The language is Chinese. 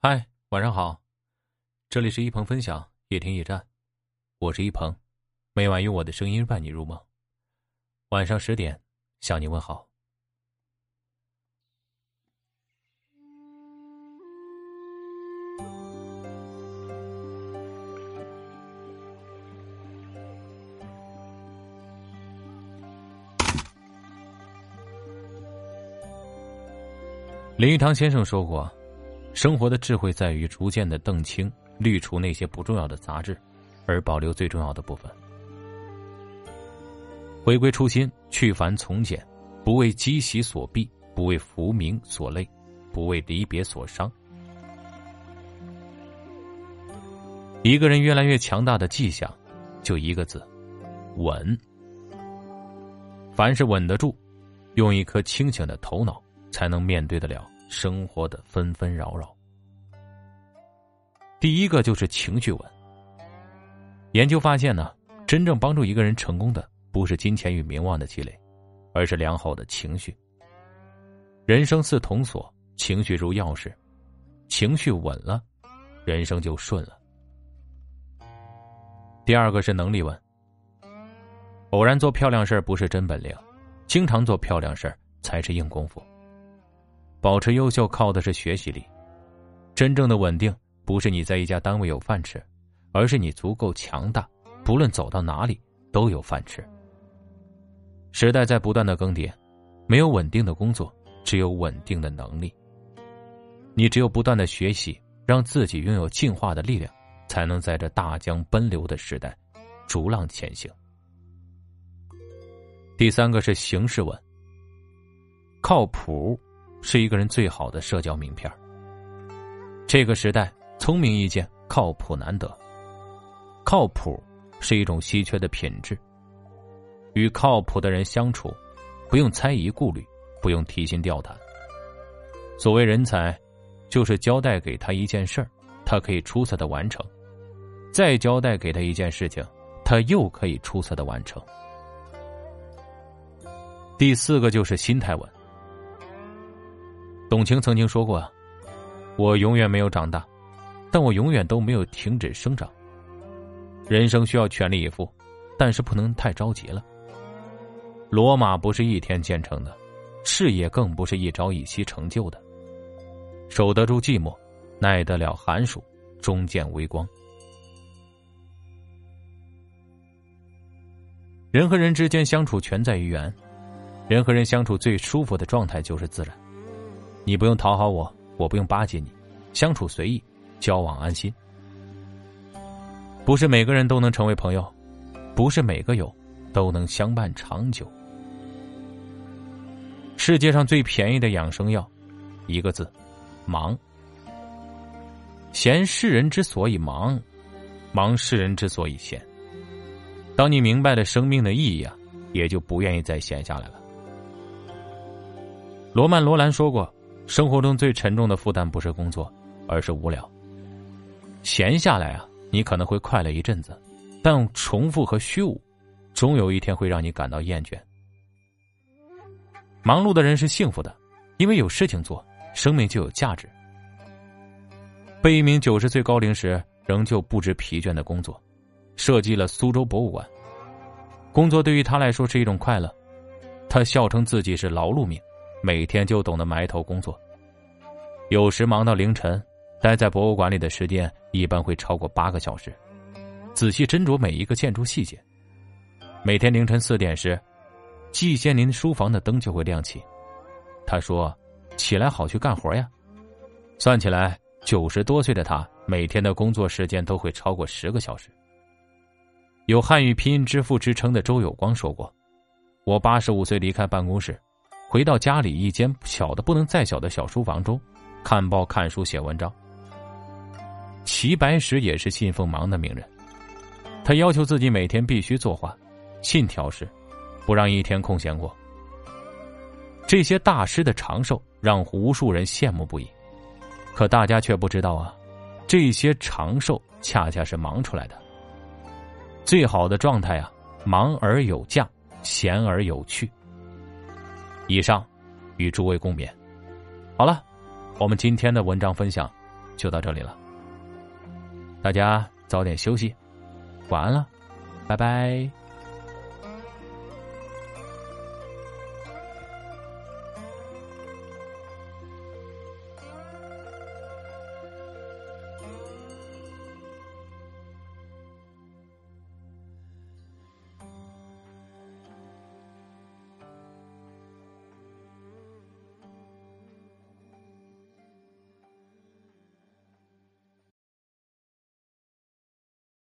嗨，晚上好，这里是一鹏分享夜听驿站，我是一鹏，每晚用我的声音伴你入梦。晚上十点向你问好。林语堂先生说过。生活的智慧在于逐渐的澄清、滤除那些不重要的杂质，而保留最重要的部分。回归初心，去繁从简，不为积习所蔽，不为浮名所累，不为离别所伤。一个人越来越强大的迹象，就一个字：稳。凡是稳得住，用一颗清醒的头脑，才能面对得了。生活的纷纷扰扰，第一个就是情绪稳。研究发现呢，真正帮助一个人成功的，不是金钱与名望的积累，而是良好的情绪。人生似铜锁，情绪如钥匙，情绪稳了，人生就顺了。第二个是能力稳。偶然做漂亮事不是真本领，经常做漂亮事才是硬功夫。保持优秀靠的是学习力，真正的稳定不是你在一家单位有饭吃，而是你足够强大，不论走到哪里都有饭吃。时代在不断的更迭，没有稳定的工作，只有稳定的能力。你只有不断的学习，让自己拥有进化的力量，才能在这大江奔流的时代，逐浪前行。第三个是形式稳，靠谱。是一个人最好的社交名片这个时代，聪明易见，靠谱难得。靠谱是一种稀缺的品质。与靠谱的人相处，不用猜疑顾虑，不用提心吊胆。所谓人才，就是交代给他一件事儿，他可以出色的完成；再交代给他一件事情，他又可以出色的完成。第四个就是心态稳。董卿曾经说过：“我永远没有长大，但我永远都没有停止生长。人生需要全力以赴，但是不能太着急了。罗马不是一天建成的，事业更不是一朝一夕成就的。守得住寂寞，耐得了寒暑，终见微光。人和人之间相处全在于缘，人和人相处最舒服的状态就是自然。”你不用讨好我，我不用巴结你，相处随意，交往安心。不是每个人都能成为朋友，不是每个友都能相伴长久。世界上最便宜的养生药，一个字，忙。闲世人之所以忙，忙世人之所以闲。当你明白了生命的意义啊，也就不愿意再闲下来了。罗曼·罗兰说过。生活中最沉重的负担不是工作，而是无聊。闲下来啊，你可能会快乐一阵子，但重复和虚无，终有一天会让你感到厌倦。忙碌的人是幸福的，因为有事情做，生命就有价值。被一名九十岁高龄时仍旧不知疲倦的工作，设计了苏州博物馆。工作对于他来说是一种快乐，他笑称自己是劳碌命。每天就懂得埋头工作，有时忙到凌晨，待在博物馆里的时间一般会超过八个小时，仔细斟酌每一个建筑细节。每天凌晨四点时，季羡林书房的灯就会亮起。他说：“起来好去干活呀。”算起来，九十多岁的他每天的工作时间都会超过十个小时。有汉语拼音之父之称的周有光说过：“我八十五岁离开办公室。”回到家里一间小的不能再小的小书房中，看报、看书、写文章。齐白石也是信奉忙的名人，他要求自己每天必须作画，信条是不让一天空闲过。这些大师的长寿让无数人羡慕不已，可大家却不知道啊，这些长寿恰恰是忙出来的。最好的状态啊，忙而有价，闲而有趣。以上，与诸位共勉。好了，我们今天的文章分享就到这里了。大家早点休息，晚安了，拜拜。